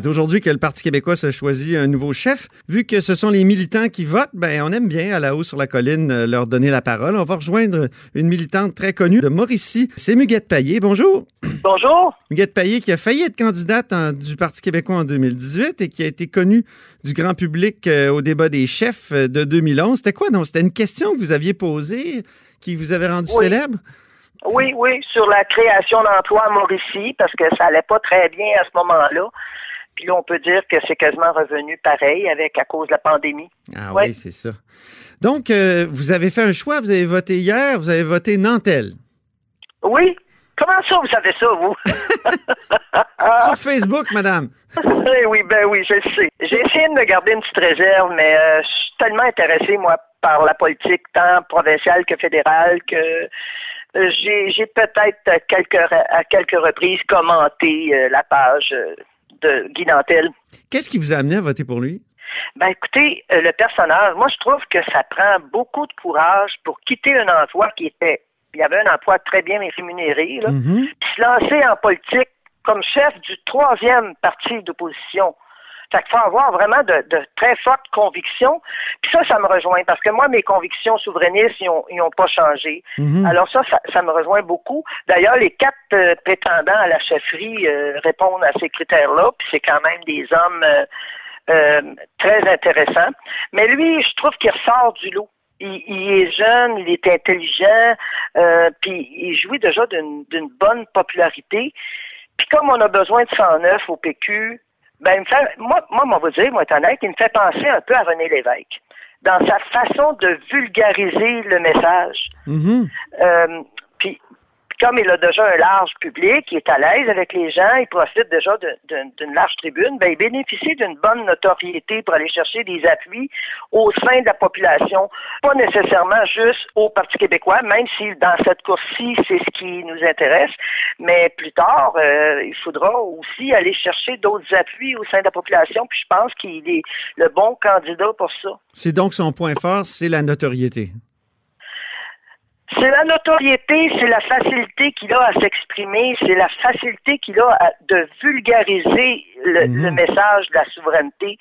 C'est aujourd'hui que le Parti québécois se choisit un nouveau chef. Vu que ce sont les militants qui votent, ben, on aime bien à la haut sur la colline euh, leur donner la parole. On va rejoindre une militante très connue de Mauricie. C'est Muguette Payet. Bonjour. Bonjour. Muguette Payet qui a failli être candidate en- du Parti québécois en 2018 et qui a été connue du grand public euh, au débat des chefs euh, de 2011. C'était quoi? donc? C'était une question que vous aviez posée qui vous avait rendu Oui. célèbre? Oui, oui, sur la création d'emplois à Mauricie, parce que ça allait pas très bien à ce moment-là. Puis là, on peut dire que c'est quasiment revenu pareil avec à cause de la pandémie. Ah Ouais. oui, c'est ça. Donc, euh, vous avez fait un choix, vous avez voté hier, vous avez voté Nantel. Oui. Comment ça, vous savez ça, vous? Sur Facebook, madame. Eh oui, ben oui, je le sais. J'ai essayé de me garder une petite réserve, mais euh, je suis tellement intéressé, moi, par la politique, tant provinciale que fédérale, que euh, j'ai peut-être à quelques, re- à quelques reprises commenté euh, la page de Guy Nantel. Qu'est-ce qui vous a amené à voter pour lui? Ben écoutez, euh, le personnage, moi je trouve que ça prend beaucoup de courage pour quitter un emploi qui était, il y avait un emploi très bien rémunéré, là, Mhm. puis se lancer en politique comme chef du troisième parti d'opposition. Fait qu'il faut avoir vraiment de, de très fortes convictions. Puis ça, ça me rejoint parce que moi, mes convictions souverainistes, ils ont, ils ont pas changé. Mhm. Alors ça, ça, ça me rejoint beaucoup. D'ailleurs, les quatre euh, prétendants à la chefferie euh, répondent à ces critères-là. Puis c'est quand même des hommes euh, euh, très intéressants. Mais lui, je trouve qu'il ressort du lot. Il, il est jeune, il est intelligent, euh, puis il jouit déjà d'une d'une bonne popularité. Puis comme on a besoin de 109 au PQ, ben il me fait, moi, moi, on va dire, moi, honnête, il me fait penser un peu à René Lévesque dans sa façon de vulgariser le message. Mhm. Euh, puis, comme il a déjà un large public, il est à l'aise avec les gens, il profite déjà d'une large tribune, ben, il bénéficie d'une bonne notoriété pour aller chercher des appuis au sein de la population, pas nécessairement juste au Parti québécois, même si dans cette course-ci, c'est ce qui nous intéresse, mais plus tard, euh, il faudra aussi aller chercher d'autres appuis au sein de la population, puis je pense qu'il est le bon candidat pour ça. C'est donc son point fort, c'est la notoriété. C'est la notoriété, c'est la facilité qu'il a à s'exprimer, c'est la facilité qu'il a à- de vulgariser le, Mhm. le message de la souveraineté.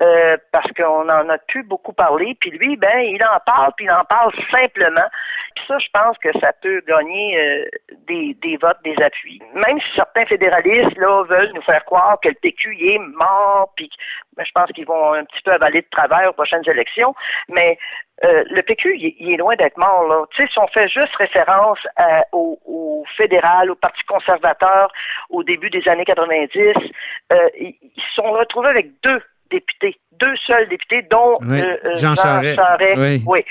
Euh, parce qu'on en a plus beaucoup parlé, puis lui, ben, il en parle, puis il en parle simplement. Puis ça, je pense que ça peut gagner euh, des, des votes, des appuis. Même si certains fédéralistes là veulent nous faire croire que le PQ il est mort, puis ben, je pense qu'ils vont un petit peu avaler de travers aux prochaines élections, mais euh, le PQ, il, est loin d'être mort. Là. Tu sais, si on fait juste référence à- au, au fédéral, au Parti conservateur au début des années 90, euh, ils se sont retrouvés avec deux députés, deux seuls députés, dont Oui, euh, euh, Jean Charest. Oui. Oui.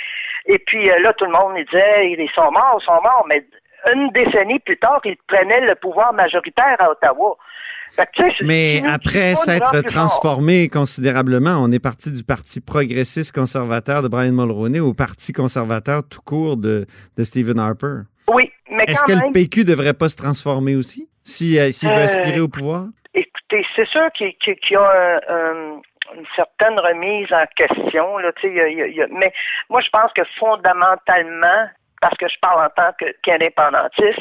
Et puis euh, là, tout le monde il disait, ils sont morts, ils sont morts, mais une décennie plus tard, ils prenaient le pouvoir majoritaire à Ottawa. Que, Mais après s'être transformé considérablement, on est parti du Parti progressiste conservateur de Brian Mulroney au Parti conservateur tout court de, de Stephen Harper. Oui, mais Est-ce que même, le PQ devrait pas se transformer aussi si, euh, s'il veut aspirer au pouvoir? C'est sûr qu'il y a un- un- une certaine remise en question, là, mais moi, je pense que fondamentalement, parce que je parle en tant qu'indépendantiste,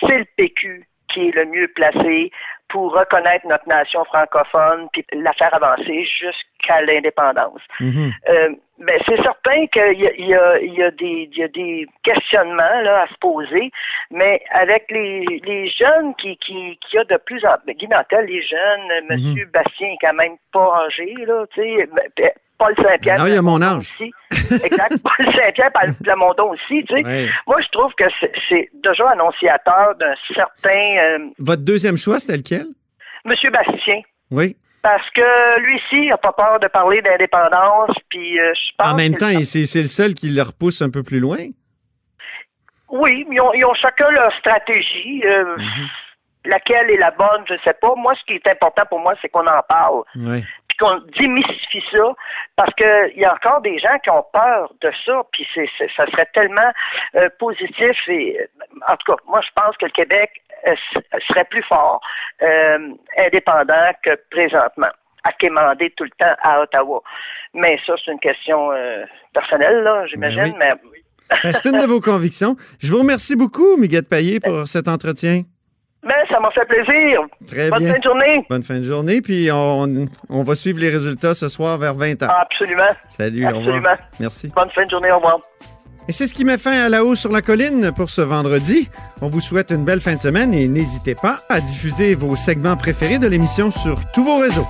c'est le PQ qui est le mieux placé pour reconnaître notre nation francophone puis la faire avancer jusqu'à l'indépendance. Mhm. Euh, ben, c'est certain qu'il y a, y, y, des, il y a des questionnements là, à se poser, mais avec les, les jeunes qui, qui, qui a de plus en plus, Guy Nantel, les jeunes, euh, Monsieur Bastien est quand même pas âgé, là, tu sais, ben, Paul Saint-Pierre. Non, il a mon âge. Aussi. Exact. Paul Saint-Pierre Plamondon aussi, tu sais. Ouais. Moi, je trouve que c'est- déjà annonciateur d'un certain euh, Votre deuxième choix, c'était lequel? Monsieur Bastien. Oui. Parce que lui ci n'a pas peur de parler d'indépendance, puis euh, je pense En même temps, c'est le seul qui le repousse un peu plus loin. Oui, ils ont, ils ont chacun leur stratégie. euh, Laquelle est la bonne, je sais pas. Moi, ce qui est important pour moi, c'est qu'on en parle, Ouais. Qu'on démystifie ça, parce que il y a encore des gens qui ont peur de ça, puis c'est, ça serait tellement euh, positif. Et en tout cas, moi, je pense que le Québec euh, serait plus fort, euh, indépendant que présentement, à quémander tout le temps à Ottawa. Mais ça, c'est une question personnelle, là, j'imagine. Ben Ben, c'est une de vos convictions. Je vous remercie beaucoup, Miguel Payet, pour cet entretien. Ça m'a fait plaisir. Très Bonne bien. fin de journée. Bonne fin de journée, puis on, on va suivre les résultats ce soir vers 20h. Absolument. Salut, au Absolument. revoir. Merci. Bonne fin de journée. Au revoir. Et c'est ce qui met fin à la haut sur la colline pour ce vendredi. On vous souhaite une belle fin de semaine et n'hésitez pas à diffuser vos segments préférés de l'émission sur tous vos réseaux.